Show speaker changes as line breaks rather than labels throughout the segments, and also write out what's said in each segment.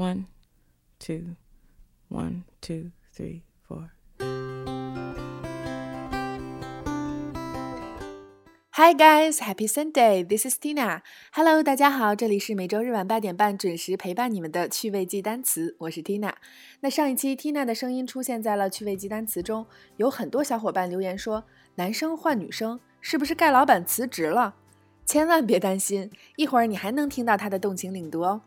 One, two, one, two, three, four.
Hi guys, happy Sunday. This is Tina. Hello，大家好，这里是每周日晚八点半准时陪伴你们的趣味记单词，我是 Tina。那上一期 Tina 的声音出现在了趣味记单词中，有很多小伙伴留言说，男生换女生是不是盖老板辞职了？千万别担心，一会儿你还能听到他的动情领读哦。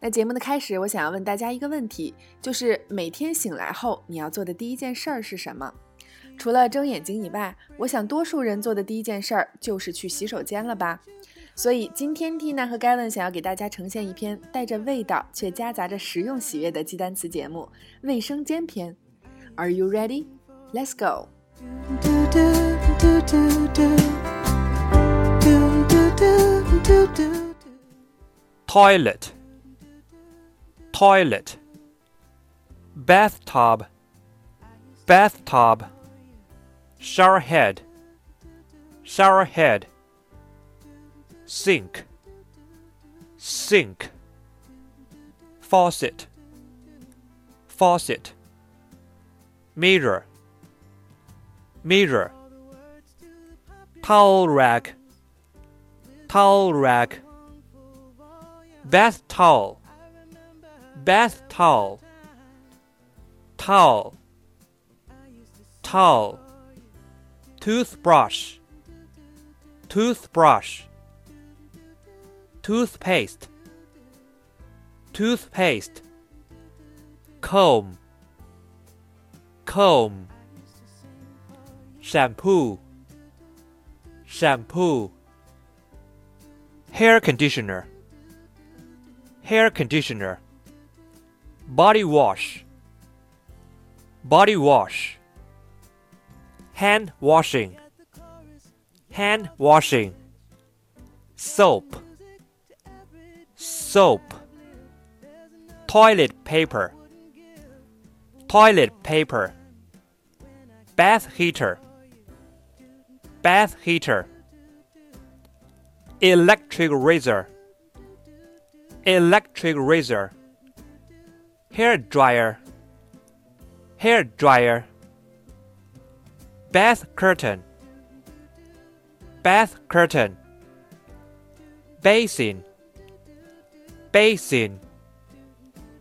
那节目的开始，我想要问大家一个问题，就是每天醒来后你要做的第一件事儿是什么？除了睁眼睛以外，我想多数人做的第一件事儿就是去洗手间了吧。所以今天 Tina 和 Gavin 想要给大家呈现一篇带着味道却夹杂着实用喜悦的记单词节目——卫生间篇。Are you ready? Let's go.
toilet toilet bathtub bathtub shower head shower head sink sink faucet faucet mirror mirror towel rack towel rack bath towel bath towel towel towel toothbrush. Toothbrush. Toothpaste. Toothpaste. Comb. Comb. Shampoo. Shampoo. Hair conditioner. Hair conditioner body wash. Body wash. Hand washing. Hand washing. Soap. Soap. Toilet paper. Toilet paper. Bath heater. Bath heater. Electric razor. Electric razor hair dryer hair dryer bath curtain. Bath curtain. Basin. Basin.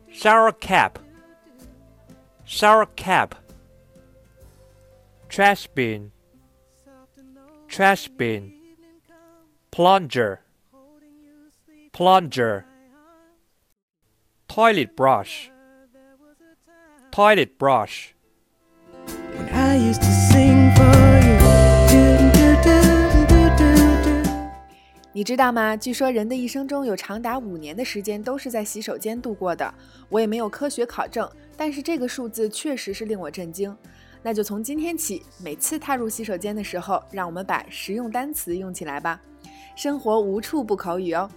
Shower cap. Shower cap. Trash bin. Trash bin. Plunger. Plunger. Toilet brush toilet brush
When I used to sing for you. Do, do, do, do, do, do.
你知道吗？据说人的一生中有长达五年的时间都是在洗手间度过的。我也没有科学考证，但是这个数字确实是令我震惊。那就从今天起，每次踏入洗手间的时候，让我们把实用单词用起来吧。生活无处不口语哦。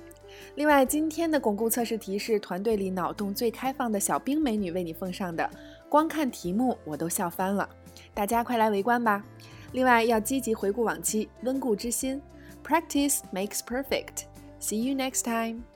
另外，今天的巩固测试题是团队里脑洞最开放的小冰美女为你奉上的，光看题目我都笑翻了，大家快来围观吧！另外，要积极回顾往期，温故知新，Practice makes perfect。See you next time.